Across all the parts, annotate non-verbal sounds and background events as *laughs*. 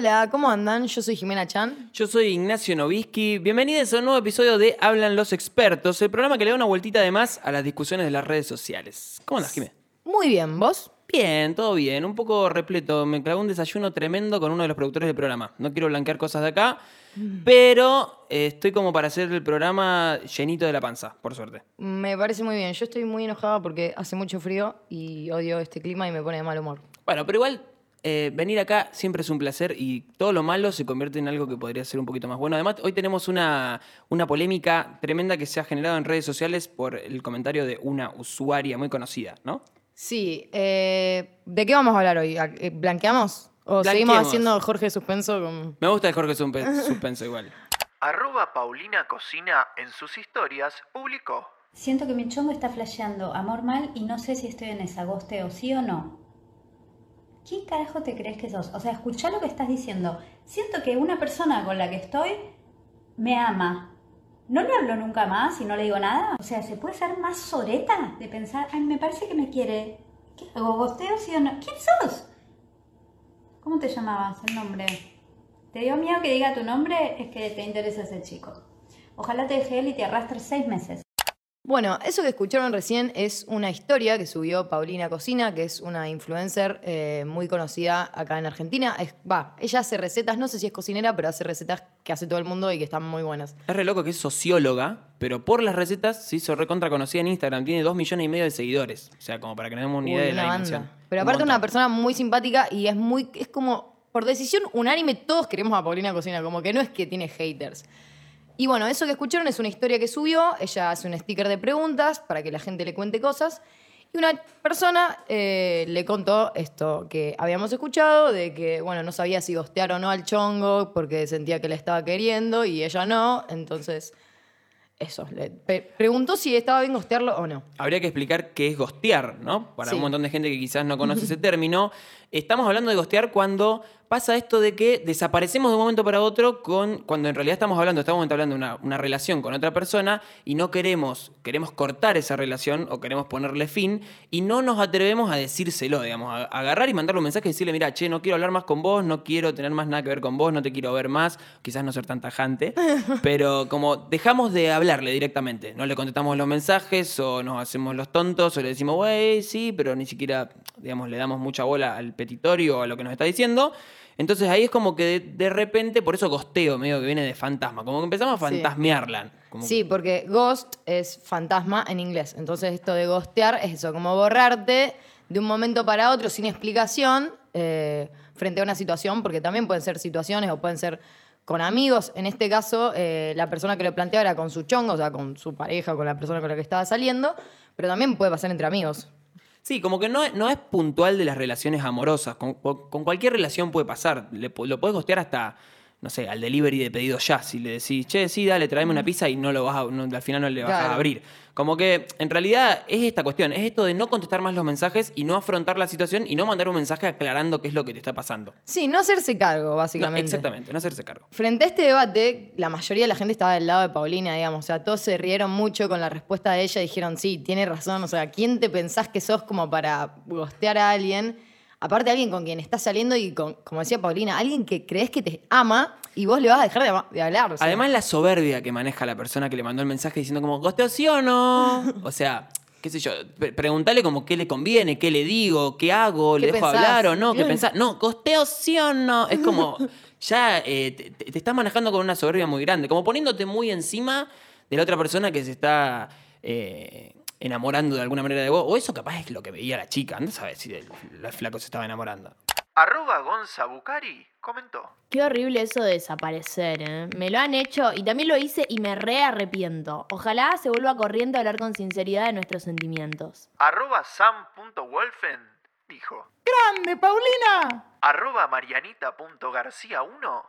Hola, ¿cómo andan? Yo soy Jimena Chan. Yo soy Ignacio Novisky. Bienvenidos a un nuevo episodio de Hablan los Expertos, el programa que le da una vueltita de más a las discusiones de las redes sociales. ¿Cómo andas, Jimena? Muy bien, ¿vos? Bien, todo bien. Un poco repleto. Me clavó un desayuno tremendo con uno de los productores del programa. No quiero blanquear cosas de acá, pero eh, estoy como para hacer el programa llenito de la panza, por suerte. Me parece muy bien. Yo estoy muy enojada porque hace mucho frío y odio este clima y me pone de mal humor. Bueno, pero igual eh, venir acá siempre es un placer y todo lo malo se convierte en algo que podría ser un poquito más bueno. Además, hoy tenemos una, una polémica tremenda que se ha generado en redes sociales por el comentario de una usuaria muy conocida, ¿no? Sí, eh, ¿de qué vamos a hablar hoy? ¿A- eh, ¿Blanqueamos? ¿O seguimos Blanqueemos. haciendo Jorge Suspenso con... Me gusta el Jorge Suspe- Suspenso igual. Arroba Paulina Cocina en sus historias publicó. Siento que mi chongo está flasheando amor mal y no sé si estoy en esa gosteo, sí o no. ¿Quién carajo te crees que sos? O sea, escuchá lo que estás diciendo. Siento que una persona con la que estoy me ama. No le hablo nunca más y no le digo nada. O sea, ¿se puede ser más soreta de pensar, ay, me parece que me quiere? ¿Qué hago? ¿Gosteo sí o no? ¿Quién sos? ¿Cómo te llamabas el nombre? ¿Te dio miedo que diga tu nombre? Es que te interesa ese chico. Ojalá te deje él y te arrastres seis meses. Bueno, eso que escucharon recién es una historia que subió Paulina Cocina, que es una influencer eh, muy conocida acá en Argentina. Es- Va, ella hace recetas, no sé si es cocinera, pero hace recetas que hace todo el mundo y que están muy buenas. Es re loco que es socióloga, pero por las recetas se hizo recontra conocida en Instagram. Tiene dos millones y medio de seguidores. O sea, como para que nos demos una Uy, idea de una la banda. dimensión. Pero Un aparte una montón. persona muy simpática y es muy, es como, por decisión unánime, todos queremos a Paulina Cocina, como que no es que tiene haters. Y bueno, eso que escucharon es una historia que subió, ella hace un sticker de preguntas para que la gente le cuente cosas. Y una persona eh, le contó esto que habíamos escuchado, de que, bueno, no sabía si gostear o no al chongo porque sentía que le estaba queriendo y ella no. Entonces, eso, le pe- preguntó si estaba bien gostearlo o no. Habría que explicar qué es gostear, ¿no? Para Sí. un montón de gente que quizás no conoce *laughs* ese término. Estamos hablando de gostear cuando pasa esto de que desaparecemos de un momento para otro con, cuando en realidad estamos hablando, estamos hablando de una, una relación con otra persona y no queremos, queremos cortar esa relación o queremos ponerle fin y no nos atrevemos a decírselo, digamos, a, a agarrar y mandarle un mensaje y decirle, mira, che, no quiero hablar más con vos, no quiero tener más nada que ver con vos, no te quiero ver más, quizás no ser tan tajante, *laughs* pero como dejamos de hablarle directamente, no le contestamos los mensajes o nos hacemos los tontos o le decimos, güey, sí, pero ni siquiera, digamos, le damos mucha bola al petitorio o a lo que nos está diciendo. Entonces ahí es como que de, de repente, por eso gosteo, medio que viene de fantasma, como que empezamos a Sí. fantasmearla. como Sí, porque ghost es fantasma en inglés. Entonces esto de ghostear es eso, como borrarte de un momento para otro sin explicación eh, frente a una situación, porque también pueden ser situaciones o pueden ser con amigos. En este caso, eh, la persona que lo planteaba era con su chongo, o sea, con su pareja, con la persona con la que estaba saliendo, pero también puede pasar entre amigos. Sí, como que no, es- no es puntual de las relaciones amorosas. Con, con cualquier relación puede pasar. Le lo puedes gostear hasta, no sé, al delivery de pedido ya. Si le decís, che, sí, dale, tráeme una pizza y no lo vas a- no- al final no le vas a abrir. Como que en realidad es esta cuestión, es esto de no contestar más los mensajes y no afrontar la situación y no mandar un mensaje aclarando qué es lo que te está pasando. Sí, no hacerse cargo, No, básicamente. exactamente, no hacerse cargo. Frente a este debate, la mayoría de la gente estaba del lado de Paulina, digamos. O sea, todos se rieron mucho con la respuesta de ella y dijeron, sí, tiene razón. O sea, ¿quién te pensás que sos como para gostear a alguien? Aparte, alguien con quien estás saliendo y, con, como decía Paulina, alguien que crees que te ama y vos le vas a dejar de, hablar. o sea. Además, la soberbia que maneja la persona que le mandó el mensaje diciendo como, ¿gosteo sí o no? *laughs* O sea, qué sé yo, pre- preguntale como qué le conviene, qué le digo, qué hago, ¿Qué le dejo pensás? hablar o no, qué *laughs* pensás. No, ¿gosteo sí o no? Es como, ya eh, te estás manejando con una soberbia muy grande, como poniéndote muy encima de la otra persona que se está eh, enamorando de alguna manera de vos. O eso capaz es lo que veía la chica, no sabes si el, el flaco se estaba enamorando. Arroba Gonza Bucari comentó. Qué horrible eso de desaparecer, ¿eh? Me lo han hecho y también lo hice y me re arrepiento. Ojalá se vuelva corriente a hablar con sinceridad de nuestros sentimientos. Arroba Sam.wolfen dijo. ¡Grande, Paulina! Arroba Marianita.garcía1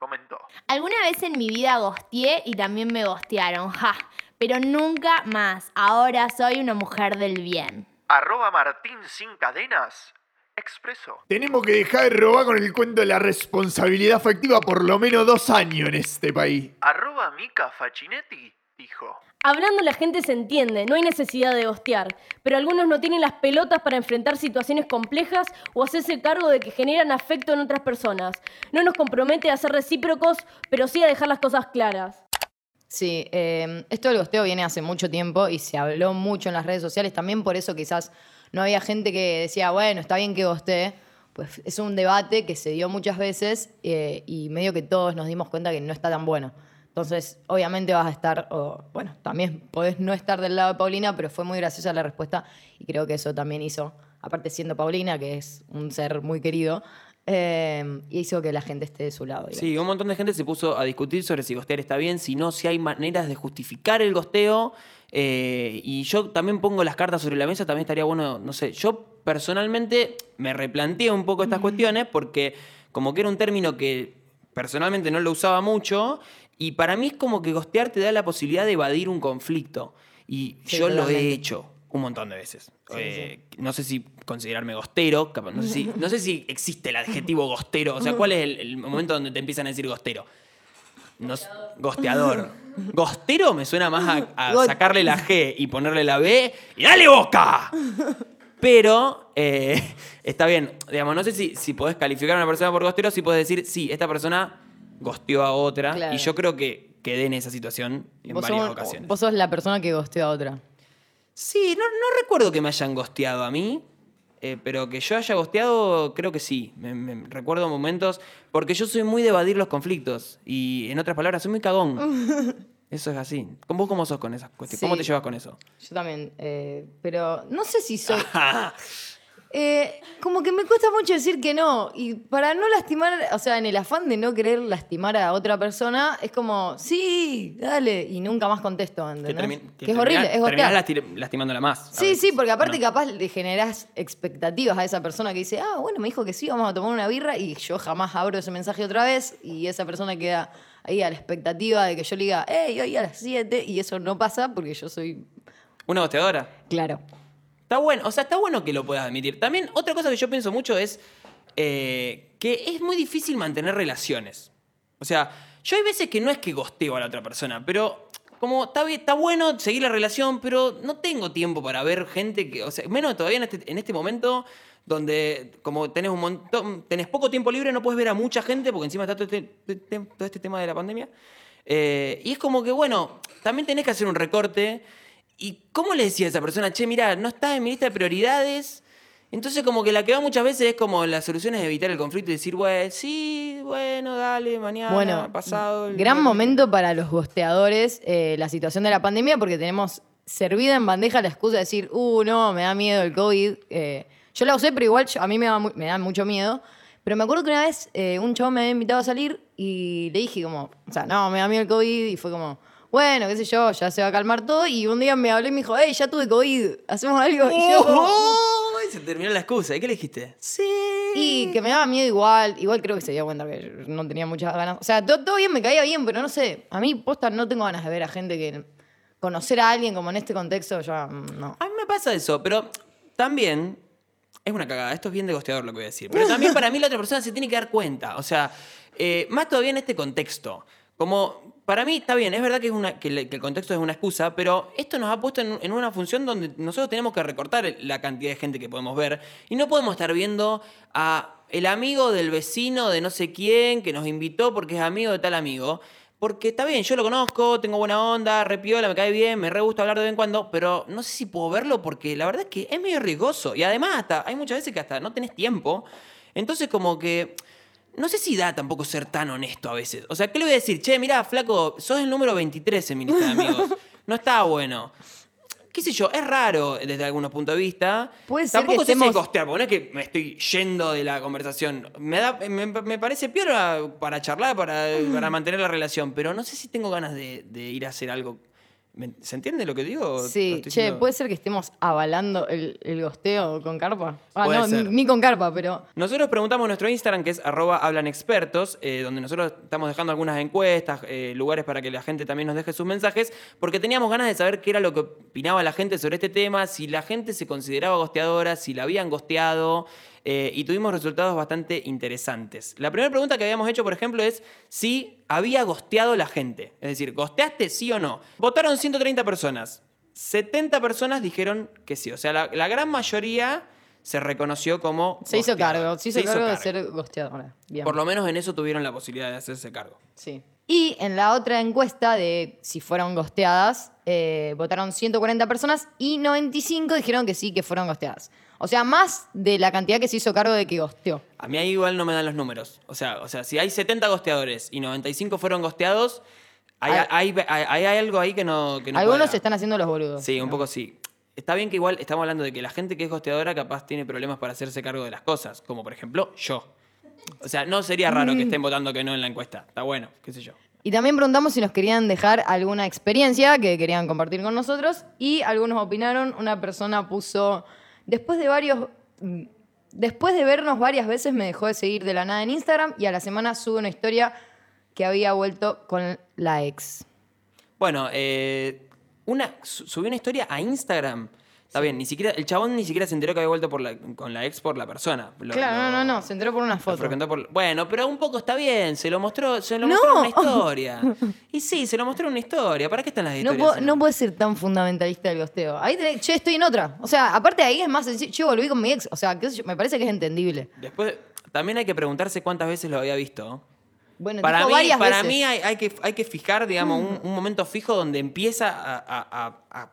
comentó. Alguna vez en mi vida gosteé y también me gostearon, ja. Pero nunca más. Ahora soy una mujer del bien. Arroba Martín sin cadenas expresó. Tenemos que dejar de robar con el cuento de la responsabilidad afectiva por lo menos dos años en este país. Arroba Mica Facinetti dijo. Hablando la gente se entiende, no hay necesidad de hostear, pero algunos no tienen las pelotas para enfrentar situaciones complejas o hacerse cargo de que generan afecto en otras personas. No nos compromete a ser recíprocos, pero sí a dejar las cosas claras. Sí, eh, esto del gosteo viene hace mucho tiempo y se habló mucho en las redes sociales. También por eso quizás no había gente que decía, bueno, está bien que gostee. Pues es un debate que se dio muchas veces eh, y medio que todos nos dimos cuenta que no está tan bueno. Entonces, obviamente vas a estar, o, bueno, también podés no estar del lado de Paulina, pero fue muy graciosa la respuesta y creo que eso también hizo, aparte siendo Paulina, que es un ser muy querido, eh, hizo que la gente esté de su lado. digamos. Sí, un montón de gente se puso a discutir sobre si gostear está bien, si no, si hay maneras de justificar el gosteo. Eh, y yo también pongo las cartas sobre la mesa, también estaría bueno, no sé, yo personalmente me replanteé un poco estas cuestiones porque como que era un término que personalmente no lo usaba mucho y para mí es como que gostear te da la posibilidad de evadir un conflicto. Y Sí, yo lo he hecho un montón de veces. Eh, No sé si considerarme gostero, no sé, si, *laughs* no sé si existe el adjetivo gostero, o sea, ¿cuál es el, el momento donde te empiezan a decir gostero? No s- gosteador. *laughs* Gostero me suena más a, sacarle la G y ponerle la B y ¡dale boca! Pero eh, está bien, digamos, no sé si, si podés calificar a una persona por gostero, si podés decir, sí, esta persona gosteó a otra. Claro. Y yo creo que quedé en esa situación en Vos varias sos- ocasiones. Vos sos la persona que gosteó a otra. Sí, no, no recuerdo que me hayan gosteado a mí, eh, pero que yo haya gosteado, creo que sí. Me, me- recuerdo momentos, porque yo soy muy de evadir los conflictos. Y en otras palabras, soy muy cagón. *laughs* Eso es así. ¿Cómo vos cómo sos con esas cuestiones? ¿Cómo te llevas con eso? Yo también, eh, pero no sé si soy... *laughs* Eh, como que me cuesta mucho decir que no. Y para no lastimar, o sea, en el afán de no querer lastimar a otra persona, es como, sí, dale. Y nunca más contesto, Que, Que, que es horrible, es lasti- lastimándola más. Sí, veces, sí, porque aparte ¿no? capaz le generás expectativas a esa persona que dice, ah, bueno, me dijo que sí, vamos a tomar una birra y yo jamás abro ese mensaje otra vez y esa persona queda ahí a la expectativa de que yo le diga, hey, hoy a las 7 y eso no pasa porque yo soy, ¿Una gosteadora? claro. Está bueno, o sea, está bueno que lo puedas admitir. También otra cosa que yo pienso mucho es eh, que es muy difícil mantener relaciones. O sea, yo hay veces que no es que gosteo a la otra persona, pero como está, está bueno seguir la relación, pero no tengo tiempo para ver gente que, o sea, menos todavía en este, en este momento donde como tenés un montón, tenés poco tiempo libre, no puedes ver a mucha gente porque encima está todo este, te- todo este tema de la pandemia. Eh, y es como que, bueno, también tenés que hacer un recorte. ¿Y cómo le decía a esa persona, che, mira, no estás en mi lista de prioridades? Entonces, como que la que va muchas veces es como la solución es evitar el conflicto y decir, bueno, sí, bueno, dale, mañana, Bueno, pasado. el- gran momento para los gosteadores eh, la situación de la pandemia porque tenemos servida en bandeja la excusa de decir, uh, no, me da miedo el COVID. Eh, yo la usé, pero igual yo- a mí me da, mu- me da mucho miedo. Pero me acuerdo que una vez eh, un chavo me había invitado a salir y le dije como, o sea, no, me da miedo el COVID y fue como, bueno, qué sé yo, ya se va a calmar todo. Y un día me habló y me dijo, hey, ya tuve COVID, ¿hacemos algo? Y yo ¡Oh! Y se terminó la excusa. ¿Y qué le dijiste? Sí. y que me daba miedo igual. Igual creo que se dio cuenta que yo no tenía muchas ganas. O sea, todo, todo bien, me caía bien, pero no sé. A mí, posta, no tengo ganas de ver a gente que. Conocer a alguien como en este contexto, ya mm, no. A mí me pasa eso, pero también es una cagada. Esto es bien de gosteador lo que voy a decir. Pero también para mí la otra persona se tiene que dar cuenta. O sea, eh, más todavía en este contexto. Como, para mí está bien, es verdad que, el contexto es una excusa, pero esto nos ha puesto en, en una función donde nosotros tenemos que recortar la cantidad de gente que podemos ver. Y no podemos estar viendo a el amigo del vecino de no sé quién que nos invitó porque es amigo de tal amigo. Porque está bien, yo lo conozco, tengo buena onda, repiola, me cae bien, me re gusta hablar de vez en cuando, pero no sé si puedo verlo porque la verdad es que es medio riesgoso. Y además, hasta hay muchas veces que hasta no tenés tiempo. Entonces, como que. No sé si da tampoco ser tan honesto a veces. O sea, ¿qué le voy a decir? Che, mirá, flaco, sos el número 23 en mi lista de amigos. *laughs* No está bueno. qué sé yo, es raro desde algunos puntos de vista. Puede ser Tampoco que sé estemos- costear, porque no es que me estoy yendo de la conversación. Me, da, me, me parece peor para charlar, para, *laughs* para mantener la relación, pero no sé si tengo ganas de, de ir a hacer algo. ¿Me- ¿Se entiende lo que digo? ¿O Sí, che, ¿puede ser que estemos avalando el, el gosteo con carpa? Ah, Puede no, ser. ni con carpa, pero. Nosotros preguntamos en nuestro Instagram, que es arroba hablanexpertos, eh, donde nosotros estamos dejando algunas encuestas, eh, lugares para que la gente también nos deje sus mensajes, porque teníamos ganas de saber qué era lo que opinaba la gente sobre este tema, si la gente se consideraba gosteadora, si la habían gosteado. Eh, y tuvimos resultados bastante interesantes. La primera pregunta que habíamos hecho, por ejemplo, es si había gosteado la gente. Es decir, ¿gosteaste sí o no? Votaron 130 personas. 70 personas dijeron que sí. O sea, la, la gran mayoría se reconoció como. Se hizo cargo, se hizo cargo de ser gosteadora. Bien. Por lo menos en eso tuvieron la posibilidad de hacerse cargo. Sí. Y en la otra encuesta de si fueron gosteadas, eh, votaron 140 personas y 95 dijeron que sí, que fueron gosteadas. O sea, más de la cantidad que se hizo cargo de que gosteó. A mí ahí igual no me dan los números. O sea, o sea si hay 70 gosteadores y 95 fueron gosteados, hay, Hay- hay- algo ahí que no. Que no Algunos cuadra. se están haciendo los boludos. Sí, un poco sí. Está bien que igual estamos hablando de que la gente que es gosteadora capaz tiene problemas para hacerse cargo de las cosas, como por ejemplo yo. O sea, no sería raro que estén votando que no en la encuesta. Está bueno, qué sé yo. Y también preguntamos si nos querían dejar alguna experiencia que querían compartir con nosotros. Y algunos opinaron. Una persona puso, después de varios... mm, Después de vernos varias veces me dejó de seguir de la nada en Instagram y a la semana sube una historia que había vuelto con la ex. Bueno, eh, una, su- subió una historia a Instagram. Está bien, ni siquiera, el chabón ni siquiera se enteró que había vuelto por la- con la ex por la persona. Lo- claro, no, lo- no, no, se enteró por una lo foto. frecuentó por- bueno, pero un poco está bien, se lo mostró, se lo No. mostró en una *laughs* historia. Y sí, se lo mostró en una historia. ¿Para qué están las No historias? puedo, no puedes ser tan fundamentalista del gosteo. Ahí tenés, che, estoy en otra. O sea, aparte ahí es más sencillo. Yo volví con mi ex. O sea, qué sé yo, me parece que es entendible. Después, también hay que preguntarse cuántas veces lo había visto. Bueno, Para dijo mí, varias para veces. mí hay, hay que, hay que fijar, digamos, un, un momento fijo donde empieza a, a- a- a- a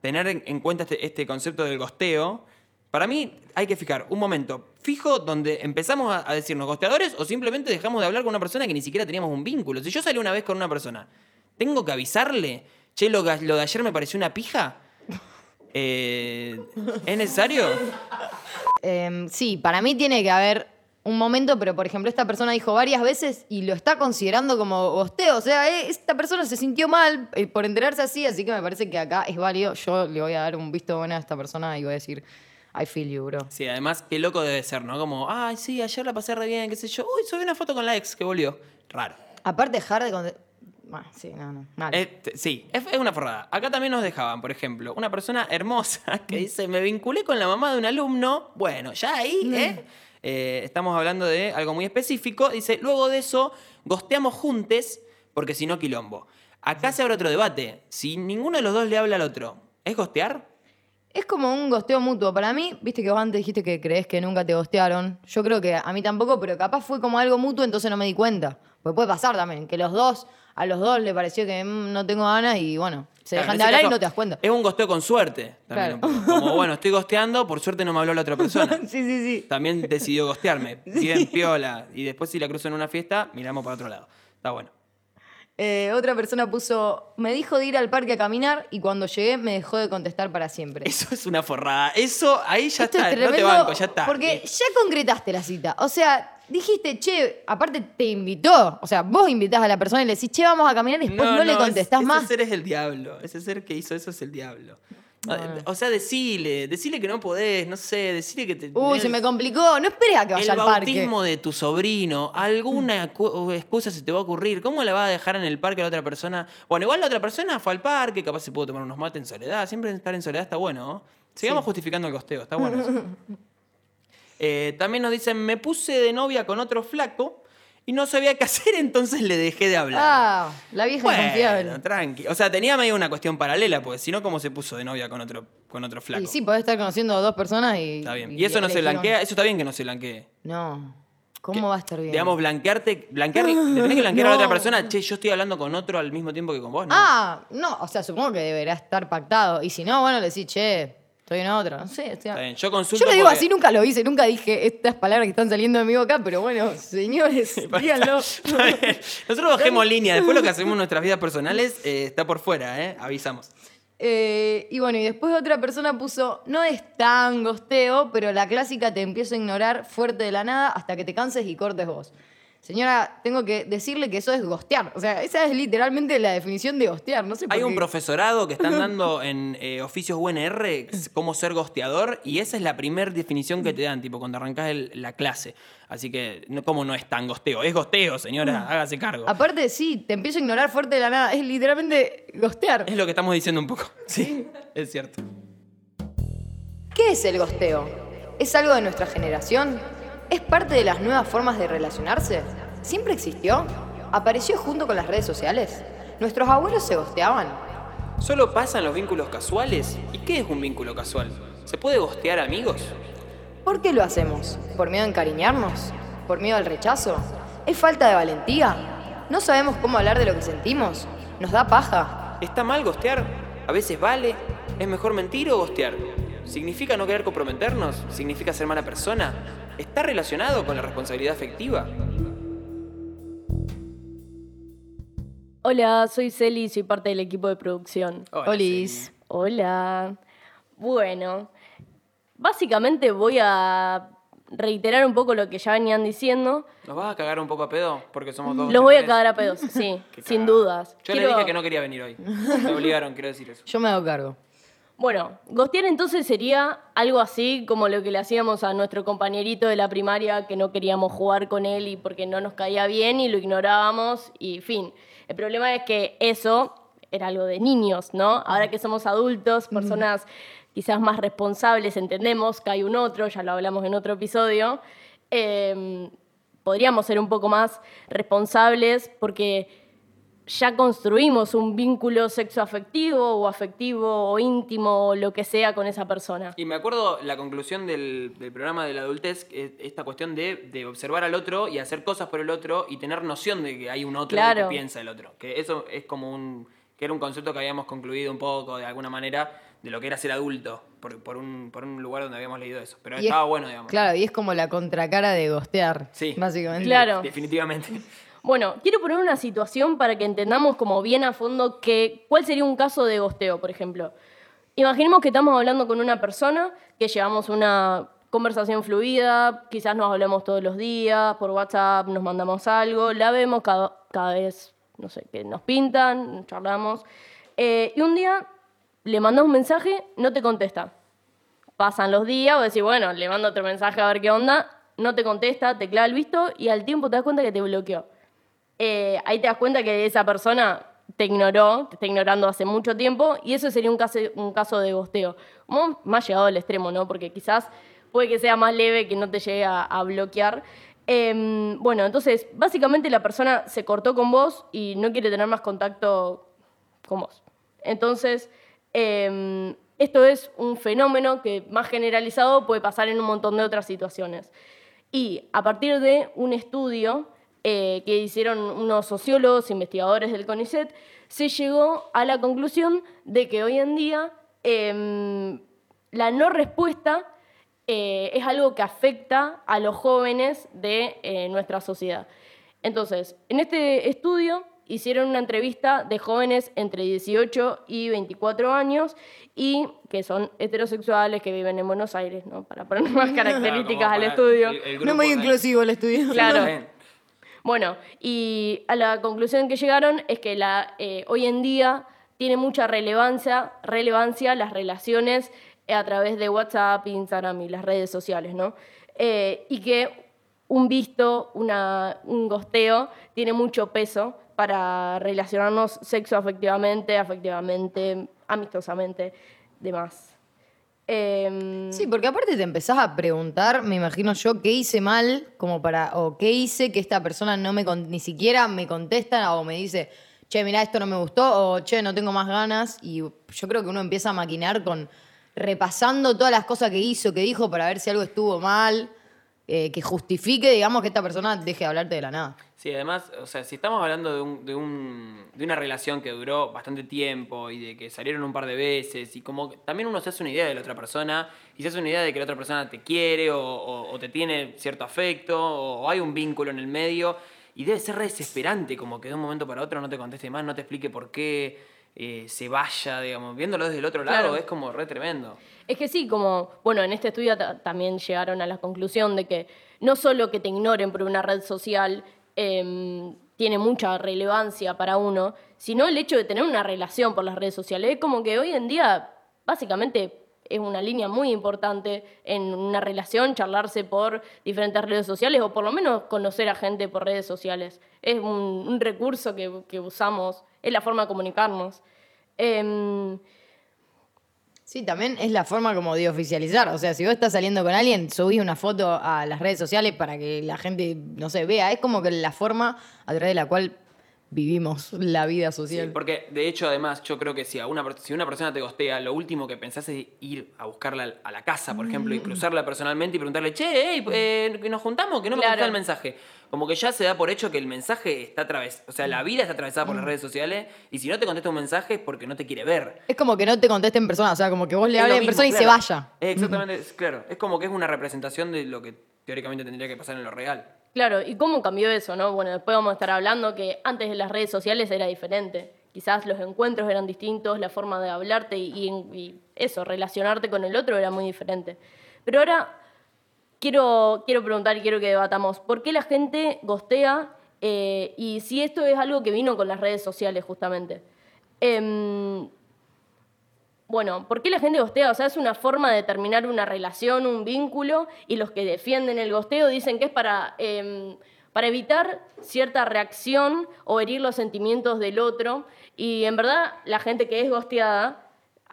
tener en, en cuenta este, este concepto del gosteo. Para mí hay que fijar un momento fijo donde empezamos a, decirnos gosteadores o simplemente dejamos de hablar con una persona que ni siquiera teníamos un vínculo. Si yo salí una vez con una persona, ¿tengo que avisarle? Che, lo de ayer me pareció una pija. Eh, ¿Es necesario? Em, sí, para mí tiene que haber un momento, pero por ejemplo, esta persona dijo varias veces y lo está considerando como gosteo. O sea, eh, esta persona se sintió mal eh, por enterarse así, así que me parece que acá es válido. Yo le voy a dar un visto bueno a esta persona y voy a decir, I feel you, bro. Sí, además, qué loco debe ser, ¿no? Como, ay, sí, ayer la pasé re bien, qué sé yo. Uy, subí una foto con la ex que volvió. Raro. Aparte, dejar de. Bueno, sí, no, no. mal. Eh, sí, es, es una forrada. Acá también nos dejaban, por ejemplo, una persona hermosa *laughs* que dice, me vinculé con la mamá de un alumno. Bueno, ya ahí, ¿eh? Eh, estamos hablando de algo muy específico. Dice, luego de eso, gosteamos juntes, porque si no, quilombo. Acá se abre otro debate. Si ninguno de los dos le habla al otro, ¿es gostear? Es como un gosteo mutuo. Para mí, viste que vos antes dijiste que crees que nunca te gostearon. Yo creo que a mí tampoco, pero capaz fue como algo mutuo, entonces no me di cuenta. Porque puede pasar también, que los dos, a los dos le pareció que mm, no tengo ganas y bueno, se Claro, dejan de hablar y no te das cuenta. Es un gosteo con suerte. También, Claro. Como, bueno, estoy gosteando, por suerte no me habló la otra persona. *laughs* sí, sí, sí. También decidió gostearme. *laughs* Bien piola. Y después si la cruzo en una fiesta, miramos para otro lado. Está bueno. Eh, otra persona puso, me dijo de ir al parque a caminar y cuando llegué me dejó de contestar para siempre. Eso es una forrada. Eso, ahí ya Esto está. es no te banco, ya está. Porque ya concretaste la cita. O sea, dijiste, che, aparte te invitó. O sea, vos invitás a la persona y le decís, che, vamos a caminar y después no, le es- contestás ese más. ser es el diablo. Ese ser que hizo eso es el diablo. No, O sea, decile, decile que no podés, no sé, decile que te. Uy, se me complicó. No esperes a que vaya El al parque. bautismo de tu sobrino, alguna cu- excusa se te va a ocurrir. ¿Cómo la va a dejar en el parque a la otra persona? Bueno, igual la otra persona fue al parque, capaz se pudo tomar unos mates en soledad. Siempre estar en soledad está bueno. ¿no? Sigamos justificando el costeo, está bueno eso. *laughs* Eh, también nos dicen, me puse de novia con otro flaco y no sabía qué *laughs* hacer, entonces le dejé de hablar. Ah, la vieja bueno, inconfiable. tranqui. O sea, tenía medio una cuestión paralela, porque si no, ¿cómo se puso de novia con otro, con otro flaco? Y sí, podés estar conociendo a dos personas y. Está bien. Y eso no se blanquea, eso está bien que no se blanquee. No. ¿Cómo Que, va a estar bien? Digamos, blanquearte, blanquear, le tenés que *laughs* blanquear a la otra persona, che, yo estoy hablando con otro al mismo tiempo que con vos, ¿no? Ah, no, o sea, supongo que deberá estar pactado. Y si no, bueno, le decís, che, estoy en otra. No sé. estoy- Está bien, yo consulto Yo le digo porque- así, nunca lo hice, nunca dije estas palabras que están saliendo de mi boca, pero bueno, señores, *laughs* díganlo. Está bien. Nosotros bajemos línea, después lo que hacemos en nuestras vidas personales eh, está por fuera, ¿eh? Avisamos. Eh, y bueno, y después otra persona puso, no es tan gosteo, pero la clásica te empiezo a ignorar fuerte de la nada hasta que te canses y cortes vos. Señora, tengo que decirle que eso es gostear. O sea, esa es literalmente la definición de gostear. No sé por Hay un profesorado que están *laughs* dando en eh, oficios UNR cómo ser gosteador y esa es la primera definición que te dan, tipo, cuando arrancás el- la clase. Así que, no, ¿cómo no es tan gosteo? Es gosteo, señora, hágase cargo. Aparte, sí, te empiezo a ignorar fuerte de la nada. Es literalmente gostear. Es lo que estamos diciendo un poco. *laughs* Sí, es cierto. ¿Qué es el gosteo? ¿Es algo de nuestra generación? ¿Es parte de las nuevas formas de relacionarse? ¿Siempre existió? ¿Apareció junto con las redes sociales? ¿Nuestros abuelos se gosteaban? ¿Solo pasan los vínculos casuales? ¿Y qué es un vínculo casual? ¿Se puede gostear amigos? ¿Por qué lo hacemos? ¿Por miedo a encariñarnos? ¿Por miedo al rechazo? ¿Es falta de valentía? ¿No sabemos cómo hablar de lo que sentimos? ¿Nos da paja? ¿Está mal gostear? ¿A veces vale? ¿Es mejor mentir o gostear? ¿Significa no querer comprometernos? ¿Significa ser mala persona? ¿Está relacionado con la responsabilidad afectiva? Hola, soy Celi y soy parte del equipo de producción. Hola, Olis. Hola. Bueno, básicamente voy a reiterar un poco lo que ya venían diciendo. ¿Nos vas a cagar un poco a pedo? Porque somos dos. Los voy a cagar a pedos, sí, *laughs* sin dudas. Yo le Quiero- dije que no quería venir hoy. Me obligaron, quiero decir eso. Yo me hago cargo. Bueno, gostear entonces sería algo así como lo que le hacíamos a nuestro compañerito de la primaria que no queríamos jugar con él y porque no nos caía bien y lo ignorábamos y fin. El problema es que eso era algo de niños, ¿no? Ahora que somos adultos, personas quizás más responsables, entendemos que hay un otro, ya lo hablamos en otro episodio, eh, podríamos ser un poco más responsables porque ya construimos un vínculo sexoafectivo o afectivo o íntimo o lo que sea con esa persona. Y me acuerdo la conclusión del, del programa de la adultez, esta cuestión de, de observar al otro y hacer cosas por el otro y tener noción de que hay un otro y Claro. que piensa el otro. Que eso es como un. que era un concepto que habíamos concluido un poco de alguna manera de lo que era ser adulto, por, por un, por un lugar donde habíamos leído eso. Pero Y es- estaba bueno, digamos. Claro, y es como la contracara de gostear. Sí. Básicamente. Claro. Definitivamente. Bueno, quiero poner una situación para que entendamos como bien a fondo que, cuál sería un caso de gosteo, por ejemplo. Imaginemos que estamos hablando con una persona, que llevamos una conversación fluida, quizás nos hablamos todos los días, por WhatsApp nos mandamos algo, la vemos cada, cada vez, no sé, que nos pintan, charlamos, eh, y un día le mandas un mensaje, no te contesta. Pasan los días, o decís, bueno, le mando otro mensaje a ver qué onda, no te contesta, te clava el visto y al tiempo te das cuenta que te bloqueó. Eh, ahí te das cuenta que esa persona te ignoró, te está ignorando hace mucho tiempo y eso sería un caso, un caso de gosteo. Como más llegado al extremo, ¿no? Porque quizás puede que sea más leve que no te llegue a, bloquear. Em, bueno, entonces, básicamente la persona se cortó con vos y no quiere tener más contacto con vos. Entonces, em, esto es un fenómeno que más generalizado puede pasar en un montón de otras situaciones. Y a partir de un estudio eh, que hicieron unos sociólogos, investigadores del CONICET, se llegó a la conclusión de que hoy en día em, la no respuesta eh, es algo que afecta a los jóvenes de eh, nuestra sociedad. Entonces, en este estudio hicieron una entrevista de jóvenes entre 18 y 24 años y que son heterosexuales que viven en Buenos Aires, ¿no? Para poner más *laughs* características Claro, al estudio. el- el No muy de- inclusivo el estudio. Claro. Bueno, y a la conclusión que llegaron es que la, eh, hoy en día tiene mucha relevancia, relevancia las relaciones eh, a través de WhatsApp, Instagram y las redes sociales, ¿no? Eh, y que un visto, una, un gosteo, tiene mucho peso para relacionarnos sexoafectivamente, afectivamente, amistosamente, demás. Em, Sí, porque aparte te empezás a preguntar, me imagino yo, qué hice mal, como para, o qué hice que esta persona no me ni siquiera me contesta o me dice, che, mira, esto no me gustó, o che, no tengo más ganas. Y yo creo que uno empieza a maquinar con repasando todas las cosas que hizo, que dijo, para ver si algo estuvo mal, eh, que justifique, digamos, que esta persona deje de hablarte de la nada. Sí, además, o sea, si estamos hablando de, un, de, un- de una relación que duró bastante tiempo y de que salieron un par de veces y como también uno se hace una idea de la otra persona y se hace una idea de que la otra persona te quiere o te tiene cierto afecto o, hay un vínculo en el medio y debe ser re desesperante como que de un momento para otro no te conteste más, no te explique por qué eh, se vaya, digamos, viéndolo desde el otro lado Claro. es como re tremendo. Es que sí, como, bueno, en este estudio ta- también llegaron a la conclusión de que no solo que te ignoren por una red social em, tiene mucha relevancia para uno, sino el hecho de tener una relación por las redes sociales. Es como que hoy en día, básicamente, es una línea muy importante en una relación, charlarse por diferentes redes sociales o por lo menos conocer a gente por redes sociales. Es un, recurso que, que usamos, es la forma de comunicarnos. Em, Sí, también es la forma como de oficializar. O sea, si vos estás saliendo con alguien, subís una foto a las redes sociales para que la gente, no sé, vea. Es como que la forma a través de la cual vivimos la vida Sí, social. porque de hecho, además, yo creo que si, a una, si una persona te gostea, lo último que pensás es ir a buscarla a la casa, por ejemplo, y Mm. cruzarla personalmente y preguntarle, che, hey, eh, que nos juntamos, que no me Claro. contestó el mensaje. Como que ya se da por hecho que el mensaje está atravesado, o sea, la vida está atravesada Mm. por las redes sociales, y si no te contesta un mensaje es porque no te quiere ver. Es como que no te conteste en persona, o sea, como que vos le hables en persona y se vaya. Es exactamente, es- claro. Es como que es una representación de lo que teóricamente tendría que pasar en lo real. Claro, ¿y cómo cambió eso, no? Bueno, después vamos a estar hablando que antes de las redes sociales era diferente. Quizás los encuentros eran distintos, la forma de hablarte y, eso, relacionarte con el otro era muy diferente. Pero ahora quiero, quiero preguntar y quiero que debatamos, ¿por qué la gente gostea eh, y si esto es algo que vino con las redes sociales justamente? Em, bueno, ¿por qué la gente gostea? O sea, es una forma de terminar una relación, un vínculo, y los que defienden el gosteo dicen que es para, em, para evitar cierta reacción o herir los sentimientos del otro. Y en verdad, la gente que es gosteada,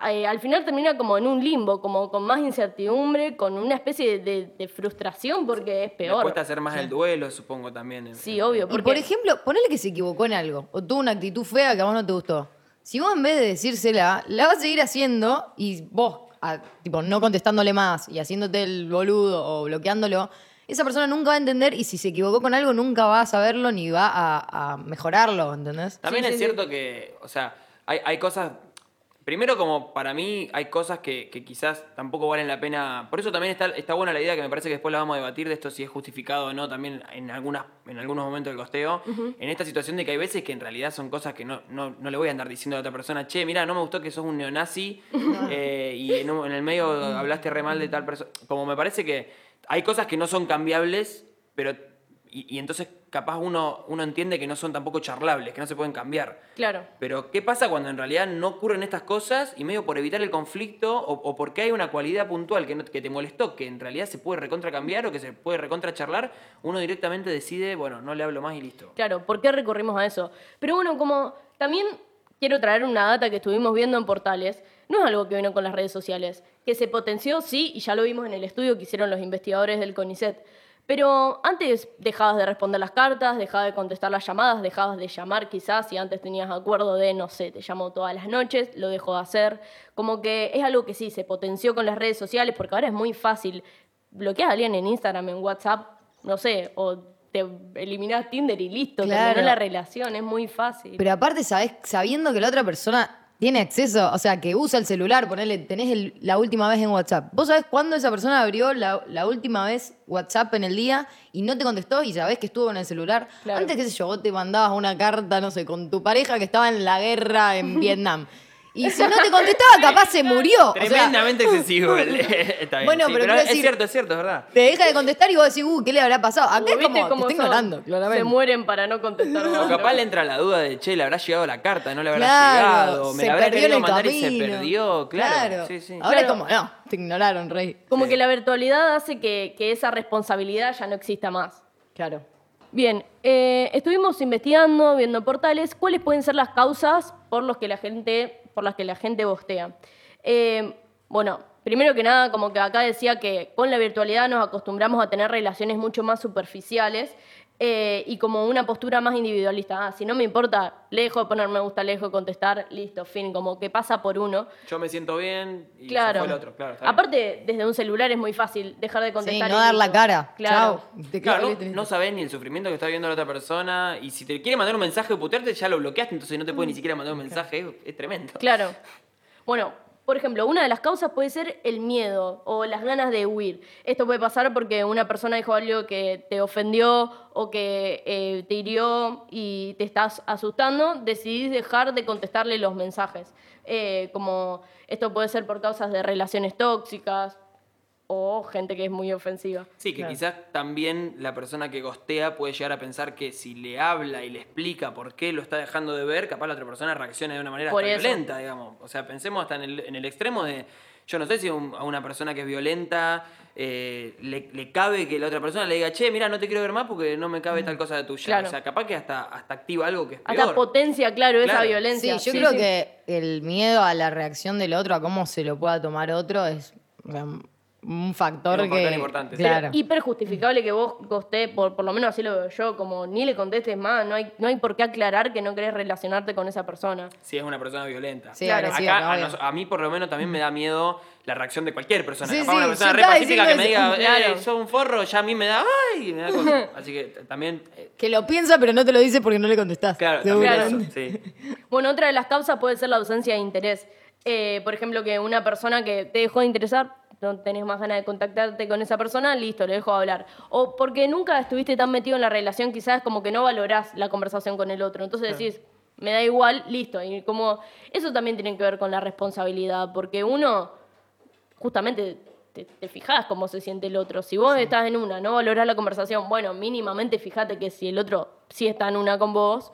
eh, al final termina como en un limbo, como con más incertidumbre, con una especie de, de- de frustración, porque es Le peor. cuesta hacer más el duelo, supongo, también. en- Sí, obvio. Y Porque, por ejemplo, ponele que se equivocó en algo o tuvo una actitud fea que a vos no te gustó. Si vos en vez de decírsela, la vas a seguir haciendo y vos, a- tipo, no contestándole más y haciéndote el boludo o bloqueándolo, esa persona nunca va a entender y si se equivocó con algo nunca va a saberlo ni va a, a mejorarlo, ¿entendés? También Sí, es sí, cierto que, o sea, hay, hay cosas. Primero, como para mí, hay cosas que, que quizás tampoco valen la pena. Por eso también está, está buena la idea que me parece que después la vamos a debatir de esto si es justificado o no también en, algunas, en algunos momentos del costeo. En esta situación de que hay veces que en realidad son cosas que no, no, no le voy a andar diciendo a otra persona, che, mira, no me gustó que sos un neonazi *laughs* eh, y en, un- en el medio hablaste re mal de tal persona. Como me parece que hay cosas que no son cambiables, pero. Y, y entonces capaz uno, uno entiende que no son tampoco charlables, que no se pueden cambiar. claro. Pero, ¿qué pasa cuando en realidad no ocurren estas cosas y medio por evitar el conflicto o, o porque hay una cualidad puntual que, no- que te molestó, que en realidad se puede recontra cambiar o que se puede recontra charlar, uno directamente decide, bueno, no le hablo más y listo. Claro, ¿por qué recurrimos a eso? Pero bueno, como también quiero traer una data que estuvimos viendo en portales, no es algo que vino con las redes sociales, que se potenció, sí, y ya lo vimos en el estudio que hicieron los investigadores del CONICET. Pero antes dejabas de responder las cartas, dejabas de contestar las llamadas, dejabas de llamar quizás, y antes tenías acuerdo de, no sé, te llamo todas las noches, lo dejo de hacer. Como que es algo que sí, se potenció con las redes sociales, porque ahora es muy fácil. Bloqueas a alguien en Instagram, en WhatsApp, no sé, o te eliminás Tinder y listo, Claro. terminó la relación, es muy fácil. Pero aparte, sabés, sabiendo que la otra persona tiene acceso, o sea, que usa el celular, ponele, tenés el- la última vez en WhatsApp. ¿Vos sabés cuándo esa persona abrió la, la última vez WhatsApp en el día y no te contestó y sabés que estuvo en el celular? Claro. Antes, qué sé yo, vos te mandabas una carta, no sé, con tu pareja que estaba en la guerra en *laughs* Vietnam. Y si no te contestaba, *laughs* capaz se murió. O sea, Tremendamente *laughs* excesivo. *laughs* el- está bien, Bueno, sí, pero quiero es decir- cierto, es cierto, es verdad. te deja de contestar y vos decís, uh, ¿qué le habrá pasado? Acá es ¿Viste como, te está ignorando, claramente. Se mueren para no contestar. O capaz le entra la duda de, che, le habrá llegado la carta, no le habrá Claro, llegado, me se la habrá perdió en querido el mandar y se camino. perdió, claro. Sí, sí. Ahora Claro. es como, no, te ignoraron, rey. Como que la virtualidad hace que, que esa responsabilidad ya no exista más. Claro. Bien, eh, estuvimos investigando, viendo portales, cuáles pueden ser las causas por, los que la gente, por las que la gente bostea. Eh, bueno, primero que nada, como que acá decía que con la virtualidad nos acostumbramos a tener relaciones mucho más superficiales eh, y como una postura más individualista. Ah, si no me importa, le dejo de poner me gusta, le dejo de contestar, listo, fin, como que pasa por uno. Yo me siento bien y se Claro. fue el otro, claro. Aparte, desde un celular es muy fácil dejar de Sí, contestar. no y dar la cara. Claro. Chao. Te Claro, no, no sabés ni el sufrimiento que está viendo la otra persona. Y si te quiere mandar un mensaje o putearte, ya lo bloqueaste, entonces no te puede ni siquiera mandar un mensaje. Es, es tremendo. Claro. Bueno, por ejemplo, una de las causas puede ser el miedo o las ganas de huir. Esto puede pasar porque una persona dijo algo que te ofendió o que eh, te hirió y te estás asustando, decidís dejar de contestarle los mensajes. Eh, como esto puede ser por causas de relaciones tóxicas, o gente que es muy ofensiva. Sí, que Claro. quizás también la persona que gostea puede llegar a pensar que si le habla y le explica por qué lo está dejando de ver, capaz la otra persona reaccione de una manera hasta violenta, digamos. O sea, pensemos hasta en el, en el extremo de, yo no sé si un- a una persona que es violenta eh, le, le cabe que la otra persona le diga, che, mira, no te quiero ver más porque no me cabe tal cosa de tuya. Claro. O sea, capaz que hasta, hasta activa algo que es peor. Hasta potencia, claro, esa Claro. Sí, violencia. yo Sí, creo sí. que el miedo a la reacción del otro, a cómo se lo pueda tomar otro, es o sea, un factor un que. factor importante. Claro. hiper justificable que vos gosté, por, por lo menos así lo veo yo, como ni le contestes más, no hay, no hay por qué aclarar que no querés relacionarte con esa persona. Si es una persona violenta. Sí, Claro. Acá, a, obvio. nos- a mí por lo menos también me da miedo la reacción de cualquier persona. Sí, Capaz sí, una persona re pacífica que me diga, Claro. sos un forro, ya a mí me da, ay, me da cosa. *laughs* Así que también, eh, Que lo piensa, pero no te lo dice porque no le contestás. claro, también eso, sí. *laughs* Bueno, otra de las causas puede ser la ausencia de interés. Eh, por ejemplo, que una persona que te dejó de interesar, no tenés más ganas de contactarte con esa persona, listo, le dejo de hablar. O porque nunca estuviste tan metido en la relación, quizás como que no valorás la conversación con el otro. Entonces decís, me da igual, listo. Y como eso también tiene que ver con la responsabilidad, porque uno justamente te, te fijás cómo se siente el otro. Si vos estás en una, no valorás la conversación, bueno, mínimamente fíjate que si el otro sí está en una con vos,